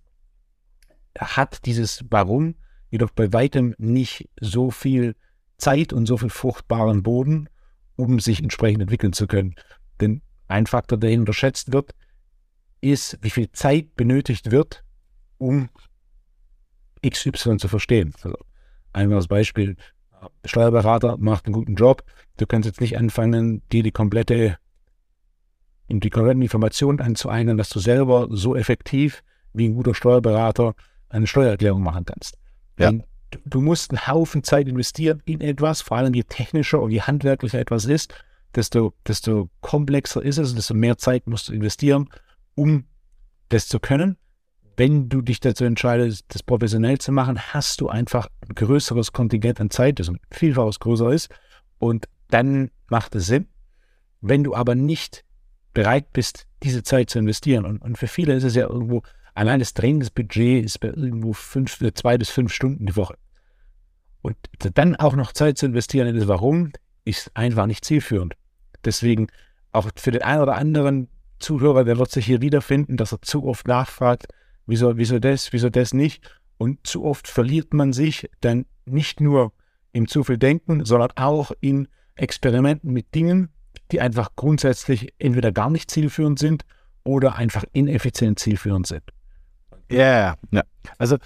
hat dieses Warum jedoch bei weitem nicht so viel Zeit und so viel fruchtbaren Boden, um sich entsprechend entwickeln zu können. Denn ein Faktor, der unterschätzt wird, ist, wie viel Zeit benötigt wird, um XY zu verstehen. Also einfaches Beispiel, Steuerberater macht einen guten Job. Du kannst jetzt nicht anfangen, dir die komplette die korrekten Informationen anzueignen, dass du selber so effektiv wie ein guter Steuerberater eine Steuererklärung machen kannst. Ja. du, du musst einen Haufen Zeit investieren in etwas, vor allem je technischer und je handwerklicher etwas ist, desto, desto komplexer ist es, desto mehr Zeit musst du investieren, um das zu können. Wenn du dich dazu entscheidest, das professionell zu machen, hast du einfach ein größeres Kontingent an Zeit, das vielfaches größer ist. Und dann macht es Sinn. Wenn du aber nicht bereit bist, diese Zeit zu investieren. Und, und für viele ist es ja irgendwo, allein das Trainingsbudget ist bei irgendwo fünf, äh, zwei bis fünf Stunden die Woche. Und dann auch noch Zeit zu investieren in das Warum, ist einfach nicht zielführend. Deswegen auch für den einen oder anderen Zuhörer, der wird sich hier wiederfinden, dass er zu oft nachfragt, wieso, wieso das, wieso das nicht. Und zu oft verliert man sich dann nicht nur im zu viel Denken, sondern auch in Experimenten mit Dingen, die einfach grundsätzlich entweder gar nicht zielführend sind oder einfach ineffizient zielführend sind. Ja, yeah, ja. Also,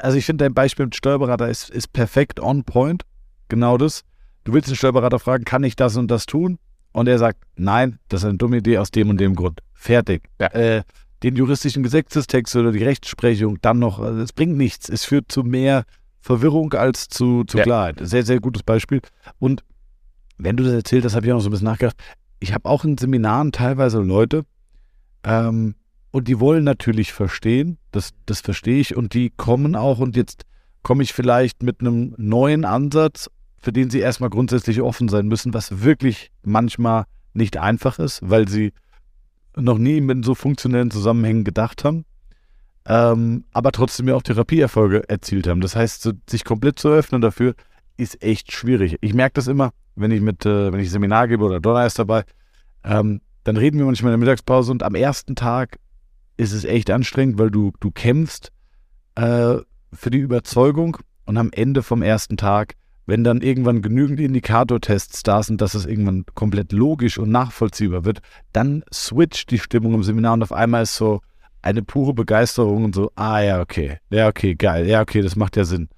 also ich finde dein Beispiel mit Steuerberater ist, ist perfekt on point. Genau das. Du willst den Steuerberater fragen, kann ich das und das tun? Und er sagt, nein, das ist eine dumme Idee aus dem und dem Grund. Fertig. Ja. Äh, den juristischen Gesetzestext oder die Rechtsprechung dann noch, also es bringt nichts. Es führt zu mehr Verwirrung als zu, zu ja. Klarheit. Sehr, sehr gutes Beispiel. Und wenn du das erzählt hast, habe ich auch noch so ein bisschen nachgedacht. Ich habe auch in Seminaren teilweise Leute, ähm, und die wollen natürlich verstehen, das, das verstehe ich, und die kommen auch und jetzt komme ich vielleicht mit einem neuen Ansatz, für den sie erstmal grundsätzlich offen sein müssen, was wirklich manchmal nicht einfach ist, weil sie noch nie in so funktionellen Zusammenhängen gedacht haben, ähm, aber trotzdem ja auch Therapieerfolge erzielt haben. Das heißt, sich komplett zu öffnen dafür ist echt schwierig. Ich merke das immer, wenn ich mit, äh, wenn ich Seminar gebe oder Donner ist dabei, ähm, dann reden wir manchmal in der Mittagspause und am ersten Tag ist es echt anstrengend, weil du, du kämpfst äh, für die Überzeugung und am Ende vom ersten Tag, wenn dann irgendwann genügend Indikatortests da sind, dass es irgendwann komplett logisch und nachvollziehbar wird, dann switcht die Stimmung im Seminar und auf einmal ist so eine pure Begeisterung und so, ah ja, okay, ja, okay, geil, ja, okay, das macht ja Sinn.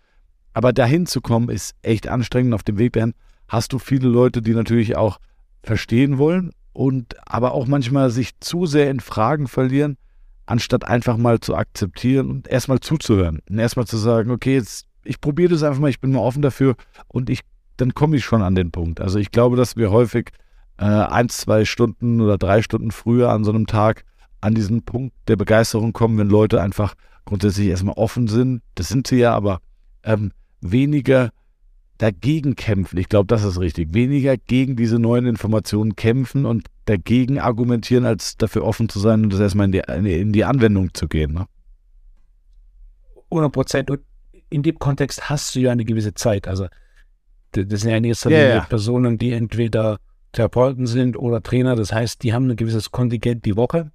Aber dahin zu kommen ist echt anstrengend. Auf dem Weg dahin hast du viele Leute, die natürlich auch verstehen wollen und aber auch manchmal sich zu sehr in Fragen verlieren, anstatt einfach mal zu akzeptieren und erstmal zuzuhören und erstmal zu sagen, okay, jetzt ich probiere das einfach mal, ich bin mal offen dafür und ich dann komme ich schon an den Punkt. Also ich glaube, dass wir häufig äh, ein, zwei Stunden oder drei Stunden früher an so einem Tag an diesen Punkt der Begeisterung kommen, wenn Leute einfach grundsätzlich erstmal offen sind. Das sind sie ja, aber ähm, weniger dagegen kämpfen. Ich glaube, das ist richtig. Weniger gegen diese neuen Informationen kämpfen und dagegen argumentieren, als dafür offen zu sein und das erstmal in die, in die Anwendung zu gehen. Ne? 100 Prozent. Und in dem Kontext hast du ja eine gewisse Zeit. Also, das sind ja in erster Linie yeah. Personen, die entweder Therapeuten sind oder Trainer. Das heißt, die haben ein gewisses Kontingent die Woche.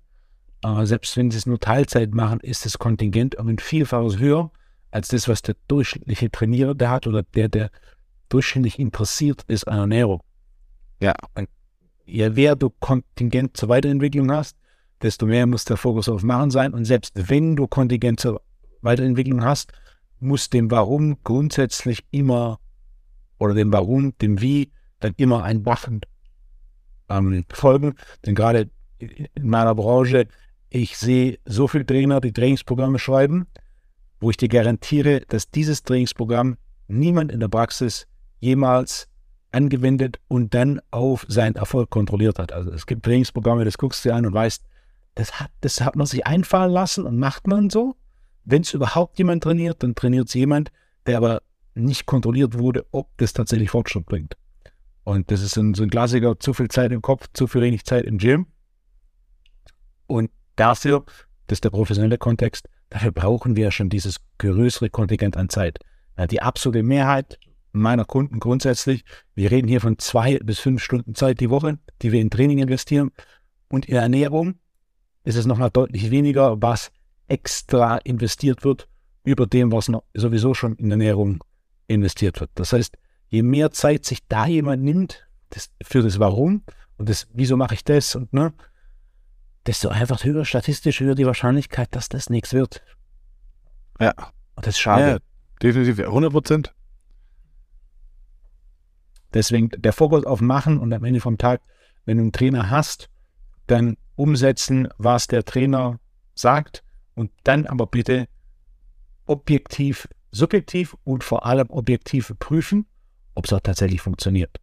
Äh, selbst wenn sie es nur Teilzeit machen, ist das Kontingent um ein Vielfaches höher als das, was der durchschnittliche Trainierende hat oder der, der durchschnittlich interessiert ist an Ernährung. Ja. Je mehr du Kontingent zur Weiterentwicklung hast, desto mehr muss der Fokus auf Machen sein. Und selbst wenn du Kontingent zur Weiterentwicklung hast, muss dem Warum grundsätzlich immer oder dem Warum, dem Wie, dann immer ein Wachen ähm, folgen. Denn gerade in meiner Branche, ich sehe so viele Trainer, die Trainingsprogramme schreiben, wo ich dir garantiere, dass dieses Trainingsprogramm niemand in der Praxis jemals angewendet und dann auf seinen Erfolg kontrolliert hat. Also es gibt Trainingsprogramme, das guckst du dir an und weißt, das hat, das hat man sich einfallen lassen und macht man so. Wenn es überhaupt jemand trainiert, dann trainiert es jemand, der aber nicht kontrolliert wurde, ob das tatsächlich Fortschritt bringt. Und das ist ein, so ein Klassiker, zu viel Zeit im Kopf, zu viel wenig Zeit im Gym. Und dafür, das ist der professionelle Kontext, Dafür brauchen wir schon dieses größere Kontingent an Zeit. Die absolute Mehrheit meiner Kunden grundsätzlich, wir reden hier von zwei bis fünf Stunden Zeit die Woche, die wir in Training investieren. Und in Ernährung ist es nochmal deutlich weniger, was extra investiert wird über dem, was noch sowieso schon in Ernährung investiert wird. Das heißt, je mehr Zeit sich da jemand nimmt das, für das Warum und das, wieso mache ich das und ne, desto einfach höher statistisch höher die Wahrscheinlichkeit, dass das nichts wird. Ja. Und das ist schade. Ja, definitiv, 100 Prozent. Deswegen der Fokus auf Machen und am Ende vom Tag, wenn du einen Trainer hast, dann umsetzen, was der Trainer sagt und dann aber bitte objektiv, subjektiv und vor allem objektiv prüfen, ob es auch tatsächlich funktioniert.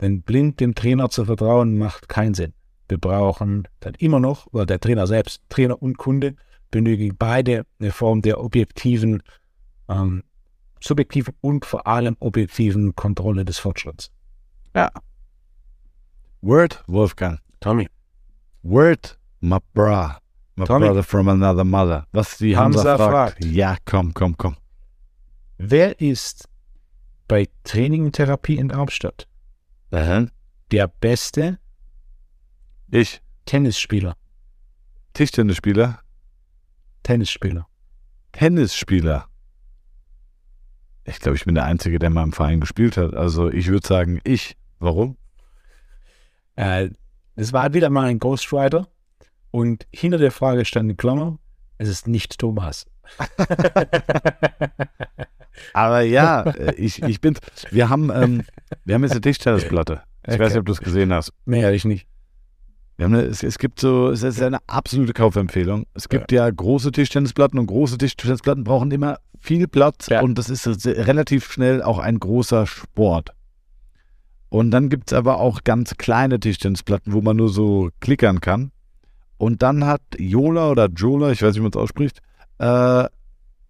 Denn blind dem Trainer zu vertrauen macht keinen Sinn. Wir brauchen dann immer noch, oder der Trainer selbst, Trainer und Kunde, benötigen beide eine Form der objektiven, ähm, subjektiven und vor allem objektiven Kontrolle des Fortschritts. Ja. Word, Wolfgang. Tommy. Word, my bra. My Tommy. brother from another mother. Was die Hamza, Hamza fragt. fragt. Ja, komm, komm, komm. Wer ist bei Training und Therapie in Darmstadt Aha. der beste ich. Tennisspieler. Tischtennisspieler? Tennisspieler. Tennisspieler. Ich glaube, ich bin der Einzige, der mal im Verein gespielt hat. Also ich würde sagen, ich. Warum? Äh, es war wieder mal ein Ghostwriter und hinter der Frage stand in Klammer, es ist nicht Thomas. Aber ja, äh, ich, ich bin, wir haben, ähm, wir haben jetzt eine Tischtennisplatte. Ich okay. weiß nicht, ob du es gesehen hast. Mehr ich nicht. Eine, es, es, gibt so, es ist eine absolute Kaufempfehlung. Es gibt ja, ja große Tischtennisplatten und große Tischtennisplatten brauchen immer viel Platz ja. und das ist relativ schnell auch ein großer Sport. Und dann gibt es aber auch ganz kleine Tischtennisplatten, wo man nur so klickern kann. Und dann hat Jola oder Jola, ich weiß nicht, wie man es ausspricht, äh,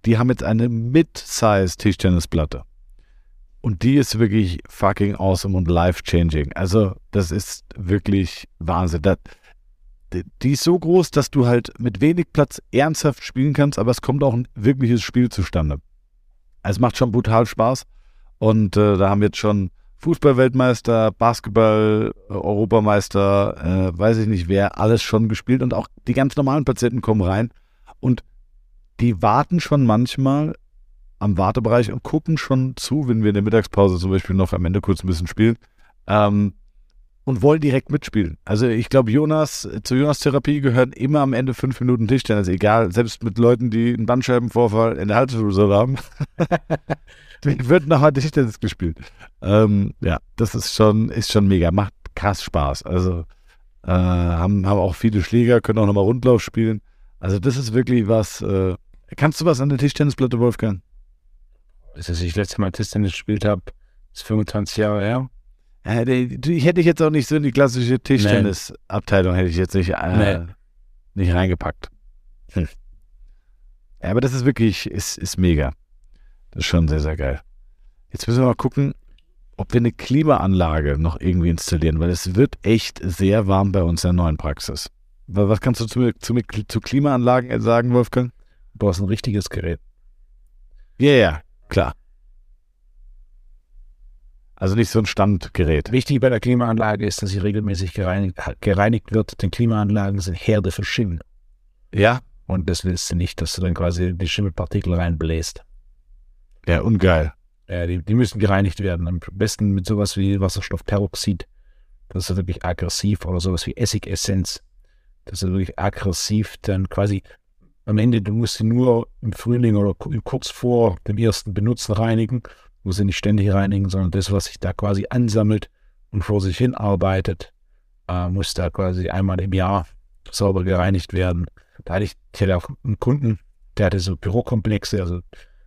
die haben jetzt eine Mid-Size Tischtennisplatte. Und die ist wirklich fucking awesome und life-changing. Also, das ist wirklich Wahnsinn. Das, die ist so groß, dass du halt mit wenig Platz ernsthaft spielen kannst, aber es kommt auch ein wirkliches Spiel zustande. Es macht schon brutal Spaß. Und äh, da haben wir jetzt schon Fußball-Weltmeister, Basketball-Europameister, äh, weiß ich nicht wer, alles schon gespielt. Und auch die ganz normalen Patienten kommen rein. Und die warten schon manchmal am Wartebereich und gucken schon zu, wenn wir in der Mittagspause zum Beispiel noch am Ende kurz ein bisschen spielen. Ähm, und wollen direkt mitspielen. Also ich glaube, Jonas, zu Jonas Therapie gehören immer am Ende fünf Minuten Tischtennis, egal, selbst mit Leuten, die einen Bandscheibenvorfall in der Halswirbelsäule haben. wird nachher Tischtennis gespielt. Ähm, ja, das ist schon, ist schon mega, macht krass Spaß. Also äh, haben, haben auch viele Schläger, können auch nochmal Rundlauf spielen. Also das ist wirklich was. Äh, kannst du was an der Tischtennisplatte, Wolfgang? Ich das letzte Mal Tischtennis gespielt habe, ist 25 Jahre her. Ja, die, hätte ich jetzt auch nicht so in die klassische Tischtennisabteilung, hätte ich jetzt nicht, äh, nee. nicht reingepackt. Hm. Ja, aber das ist wirklich, ist, ist mega. Das ist schon sehr, sehr geil. Jetzt müssen wir mal gucken, ob wir eine Klimaanlage noch irgendwie installieren, weil es wird echt sehr warm bei uns in der neuen Praxis. Was kannst du zu, zu, zu Klimaanlagen sagen, Wolfgang? Du brauchst ein richtiges Gerät. Ja, yeah, ja, klar. Also nicht so ein Standgerät. Wichtig bei der Klimaanlage ist, dass sie regelmäßig gereinigt, gereinigt wird, denn Klimaanlagen sind Herde für Schimmel. Ja. Und das willst du nicht, dass du dann quasi die Schimmelpartikel reinbläst. Ja, ungeil. Ja, die, die müssen gereinigt werden. Am besten mit sowas wie Wasserstoffperoxid. Das ist wirklich aggressiv oder sowas wie Essigessenz. Das ist wirklich aggressiv dann quasi am Ende, du musst sie nur im Frühling oder kurz vor dem ersten Benutzen reinigen muss sie nicht ständig reinigen, sondern das, was sich da quasi ansammelt und vor sich hin arbeitet, äh, muss da quasi einmal im Jahr sauber gereinigt werden. Da hatte ich, ich hatte auch einen Kunden, der hatte so Bürokomplexe, also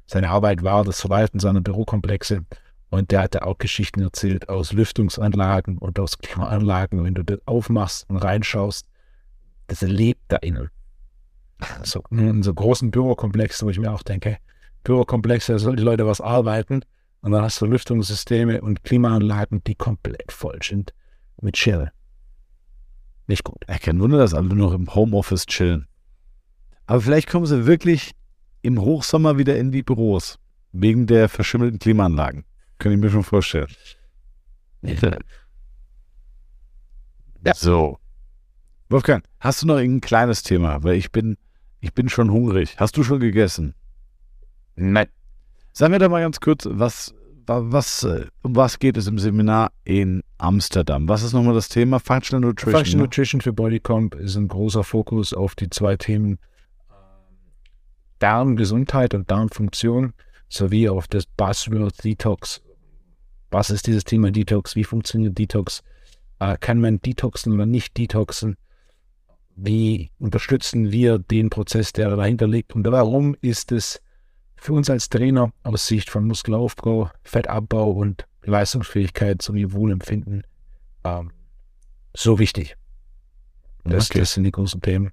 seine Arbeit war das Verwalten seiner Bürokomplexe und der hatte auch Geschichten erzählt aus Lüftungsanlagen und aus Klimaanlagen. Wenn du das aufmachst und reinschaust, das lebt da innen. So, in so großen Bürokomplexen, wo ich mir auch denke, Bürokomplexe, da sollen die Leute was arbeiten. Und dann hast du Lüftungssysteme und Klimaanlagen, die komplett voll sind mit Schere. Nicht gut. Ja, kein Wunder, dass alle nur noch im Homeoffice chillen. Aber vielleicht kommen sie wirklich im Hochsommer wieder in die Büros. Wegen der verschimmelten Klimaanlagen. Kann ich mir schon vorstellen. Ja. So. Wolfgang, hast du noch irgendein kleines Thema? Weil ich bin, ich bin schon hungrig. Hast du schon gegessen? Nein. Sagen wir doch mal ganz kurz, was, was, um was geht es im Seminar in Amsterdam? Was ist nochmal das Thema? Functional Nutrition. Functional ne? Nutrition für Bodycomp ist ein großer Fokus auf die zwei Themen Darmgesundheit und Darmfunktion sowie auf das Buzzword Detox. Was ist dieses Thema Detox? Wie funktioniert Detox? Äh, kann man detoxen oder nicht detoxen? Wie unterstützen wir den Prozess, der dahinter liegt? Und warum ist es für uns als Trainer aus Sicht von Muskelaufbau, Fettabbau und Leistungsfähigkeit sowie Wohlempfinden ähm, so wichtig. Das, okay. das, sind die großen Themen.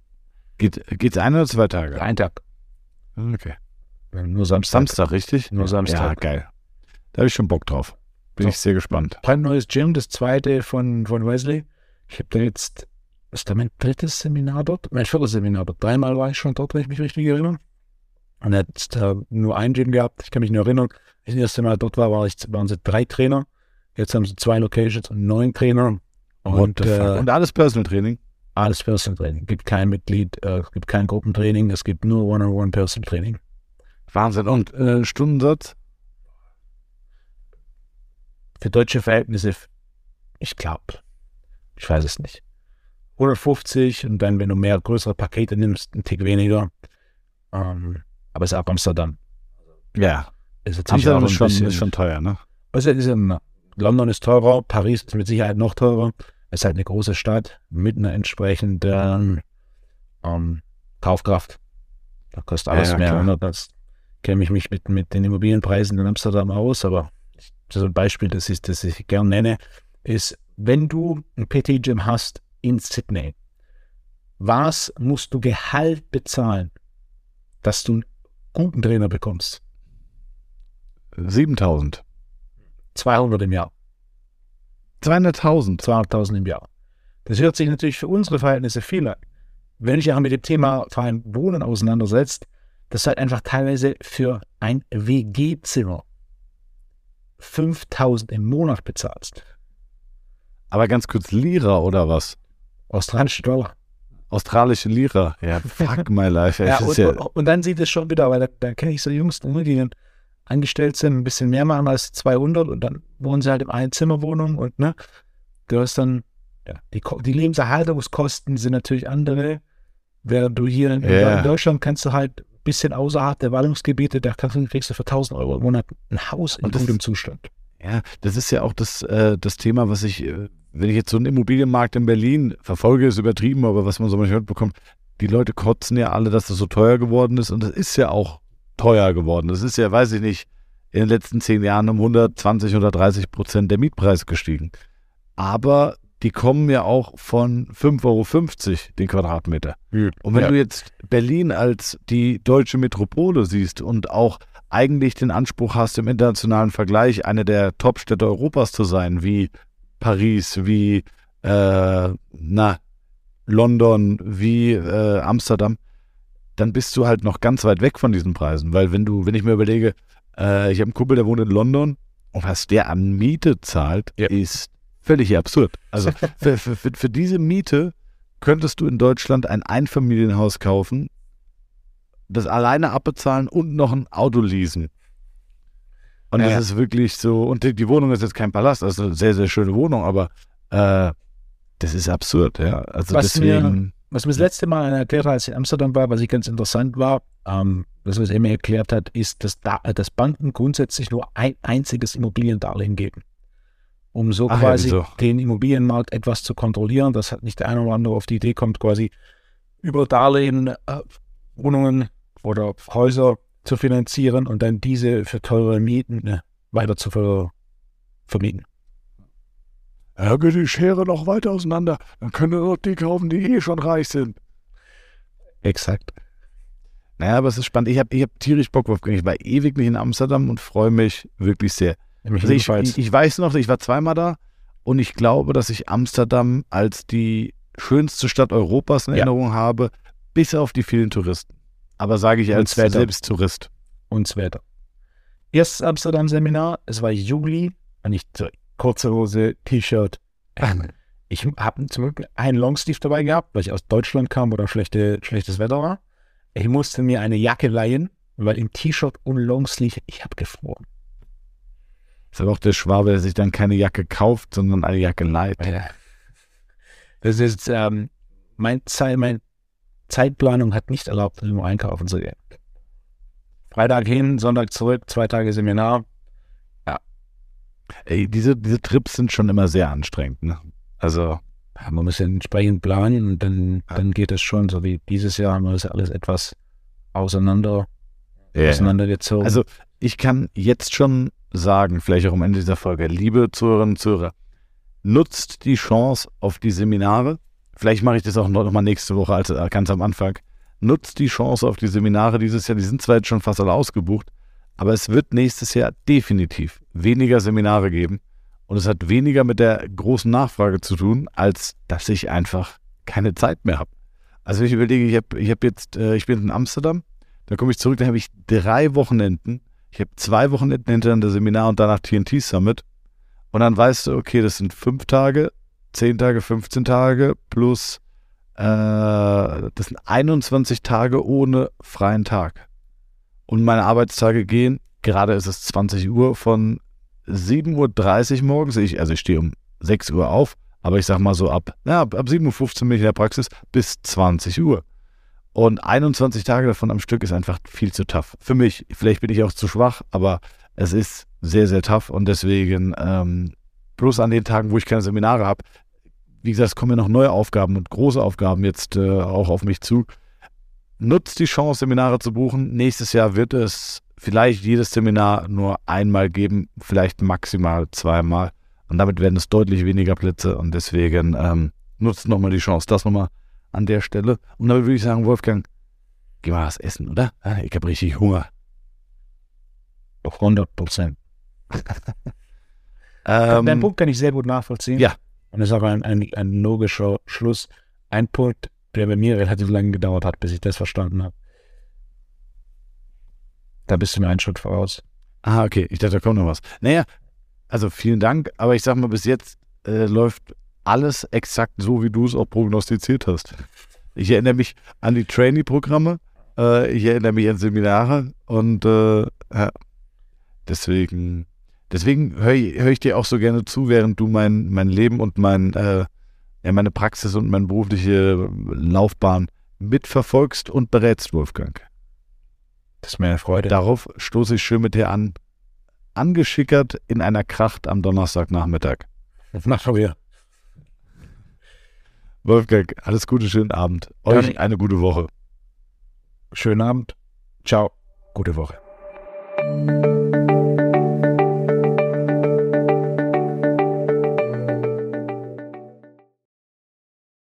Geht es ein oder zwei Tage? Ein Tag. Okay. Nur Samstag. Samstag, richtig? Nur Samstag. Ja, geil. Da habe ich schon Bock drauf. Bin so. ich sehr gespannt. neues Gym, das zweite von, von Wesley. Ich habe da jetzt, ist da mein drittes Seminar dort? Mein viertes Seminar dort. Dreimal war ich schon dort, wenn ich mich richtig erinnere. Und hat äh, nur ein Gym gehabt. Ich kann mich nur erinnern, als ich das erste Mal dort war, war ich, waren sie drei Trainer. Jetzt haben sie zwei Locations und neun Trainer. Und, äh, und alles Personal Training? Alles Personal Training. Gibt kein Mitglied, äh, gibt kein Gruppentraining, es gibt nur One-on-One Personal Training. Wahnsinn. Und äh, Stundensatz? Für deutsche Verhältnisse, ich glaube, ich weiß es nicht. 150 und dann, wenn du mehr größere Pakete nimmst, ein Tick weniger. Ähm, aber es ist ab Amsterdam. Ja. Ist Amsterdam ist schon, ist schon teuer, ne? Also ist in, London ist teurer, Paris ist mit Sicherheit noch teurer. Es ist halt eine große Stadt mit einer entsprechenden ähm, Kaufkraft. Da kostet alles ja, mehr. Klar. Ne? Das kenne ich mich mit, mit den Immobilienpreisen in Amsterdam aus, aber so ein Beispiel, das, ist, das ich gerne nenne, ist, wenn du ein PT-Gym hast in Sydney, was musst du Gehalt bezahlen, dass du einen guten Trainer bekommst? 7000. 200 im Jahr. 200.000? 200.000 im Jahr. Das hört sich natürlich für unsere Verhältnisse viel an. Wenn ich ja mit dem Thema Verein Wohnen auseinandersetzt, das halt einfach teilweise für ein WG-Zimmer 5000 im Monat bezahlst. Aber ganz kurz, Lira oder was? Australische Dollar. Australische Lira. Ja, fuck my life. ja, und, ja und, und, dann sieht es schon wieder, weil da, da kenne ich so Jungs, die dann angestellt sind, ein bisschen mehr machen als 200 und dann wohnen sie halt in Einzimmerwohnung und ne, du hast dann, ja, die, die Lebenserhaltungskosten sind natürlich andere. Während du hier in, yeah. in Deutschland kannst du halt ein bisschen außerhalb der Wallungsgebiete, da kriegst du für 1000 Euro im Monat ein Haus in gutem Zustand. Ja, das ist ja auch das, äh, das Thema, was ich, äh, wenn ich jetzt so einen Immobilienmarkt in Berlin verfolge, ist übertrieben, aber was man so manchmal mitbekommt, die Leute kotzen ja alle, dass das so teuer geworden ist und das ist ja auch teuer geworden. Das ist ja, weiß ich nicht, in den letzten zehn Jahren um 120, 130 Prozent der Mietpreise gestiegen. Aber die kommen ja auch von 5,50 Euro den Quadratmeter. Mhm. Und wenn ja. du jetzt Berlin als die deutsche Metropole siehst und auch eigentlich den Anspruch hast, im internationalen Vergleich eine der Top-Städte Europas zu sein, wie Paris, wie äh, na, London, wie äh, Amsterdam, dann bist du halt noch ganz weit weg von diesen Preisen. Weil wenn du, wenn ich mir überlege, äh, ich habe einen Kumpel, der wohnt in London und was der an Miete zahlt, ja. ist völlig absurd. Also für, für, für, diese Miete könntest du in Deutschland ein Einfamilienhaus kaufen, das alleine abbezahlen und noch ein Auto leasen. Und ja, das ist wirklich so, und die, die, Wohnung ist jetzt kein Palast, also eine sehr, sehr schöne Wohnung, aber äh, das ist absurd, ja. Also was deswegen. Mir, was mir das letzte Mal erklärt hat, als ich in Amsterdam war, was ich ganz interessant war, ähm, was er mir erklärt hat, ist, dass, da, dass Banken grundsätzlich nur ein einziges Immobiliendarlehen geben. Um so Ach, quasi ja, den Immobilienmarkt etwas zu kontrollieren, dass halt nicht der eine oder andere auf die Idee kommt, quasi über Darlehen äh, Wohnungen oder Häuser zu finanzieren und dann diese für teure Mieten ne, weiter zu ver vermieten. Ja, geht die Schere noch weiter auseinander, dann können wir doch die kaufen, die eh schon reich sind. Exakt. Naja, aber es ist spannend. Ich habe ich hab tierisch Bock drauf. Ich war ewig nicht in Amsterdam und freue mich wirklich sehr. Also ich, ich, ich weiß noch, ich war zweimal da und ich glaube, dass ich Amsterdam als die schönste Stadt Europas in Erinnerung ja. habe, bis auf die vielen Touristen. Aber sage ich als selbst Tourist. Und Wetter. Erstes Amsterdam-Seminar, es war Juli und ich kurze Hose, T-Shirt. Ich habe zum Beispiel einen Longsleeve dabei gehabt, weil ich aus Deutschland kam oder schlechte, schlechtes Wetter war. Ich musste mir eine Jacke leihen, weil im T-Shirt und Longsleeve, ich habe gefroren. Ist aber auch der Schwabe, der sich dann keine Jacke kauft, sondern eine Jacke leiht. Das ist, ähm, mein, Zeit, mein Zeitplanung hat nicht erlaubt, irgendwo einkaufen zu gehen. Freitag hin, Sonntag zurück, zwei Tage Seminar. Ey, diese, diese Trips sind schon immer sehr anstrengend, ne? Also. Ja, man muss ja entsprechend planen und dann, ja. dann geht es schon. So wie dieses Jahr haben wir das alles etwas auseinander, ja. auseinandergezogen. Also ich kann jetzt schon sagen, vielleicht auch am Ende dieser Folge, liebe Zuhörerinnen und Zuhörer, nutzt die Chance auf die Seminare. Vielleicht mache ich das auch noch mal nächste Woche als äh, ganz am Anfang. Nutzt die Chance auf die Seminare dieses Jahr. Die sind zwar jetzt schon fast alle ausgebucht, aber es wird nächstes Jahr definitiv weniger Seminare geben. Und es hat weniger mit der großen Nachfrage zu tun, als dass ich einfach keine Zeit mehr habe. Also ich überlege, ich habe ich hab jetzt, äh, ich bin in Amsterdam, dann komme ich zurück, dann habe ich drei Wochenenden. Ich habe zwei Wochenenden hintereinander Seminar und danach TNT Summit. Und dann weißt du, okay, das sind fünf Tage, zehn Tage, 15 Tage plus äh, das sind 21 Tage ohne freien Tag. Und meine Arbeitstage gehen, gerade ist es 20 Uhr, von 7.30 Uhr morgens, ich, also ich stehe um 6 Uhr auf, aber ich sag mal so ab, ja, ab 7.15 Uhr bin ich in der Praxis bis 20 Uhr. Und 21 Tage davon am Stück ist einfach viel zu tough. Für mich, vielleicht bin ich auch zu schwach, aber es ist sehr, sehr tough und deswegen, ähm, bloß an den Tagen, wo ich keine Seminare habe, wie gesagt, es kommen ja noch neue Aufgaben und große Aufgaben jetzt äh, auch auf mich zu. Nutzt die Chance, Seminare zu buchen. Nächstes Jahr wird es vielleicht jedes Seminar nur einmal geben, vielleicht maximal zweimal. Und damit werden es deutlich weniger Plätze und deswegen ähm, nutzt nochmal die Chance. Das nochmal an der Stelle. Und damit würde ich sagen, Wolfgang, geh mal was essen, oder? Ich habe richtig Hunger. Auf 100 Prozent. ähm, Den Punkt kann ich sehr gut nachvollziehen. Ja. Und das ist auch ein, ein, ein logischer Schluss. Ein Punkt, der bei mir relativ lange gedauert hat, bis ich das verstanden habe. Da bist du mir einen Schritt voraus. Ah, okay. Ich dachte, da kommt noch was. Naja, also vielen Dank, aber ich sag mal, bis jetzt äh, läuft alles exakt so, wie du es auch prognostiziert hast. Ich erinnere mich an die Trainee-Programme, äh, ich erinnere mich an Seminare und äh, ja, deswegen, deswegen höre hör ich dir auch so gerne zu, während du mein, mein Leben und mein, äh, ja, meine Praxis und meine berufliche Laufbahn mitverfolgst und berätst, Wolfgang. Das ist mir eine Freude. Darauf stoße ich schön mit dir an. Angeschickert in einer Kracht am Donnerstagnachmittag. Machen wir. Wolfgang, alles Gute, schönen Abend. Euch Dann eine gute Woche. Schönen Abend. Ciao. Gute Woche.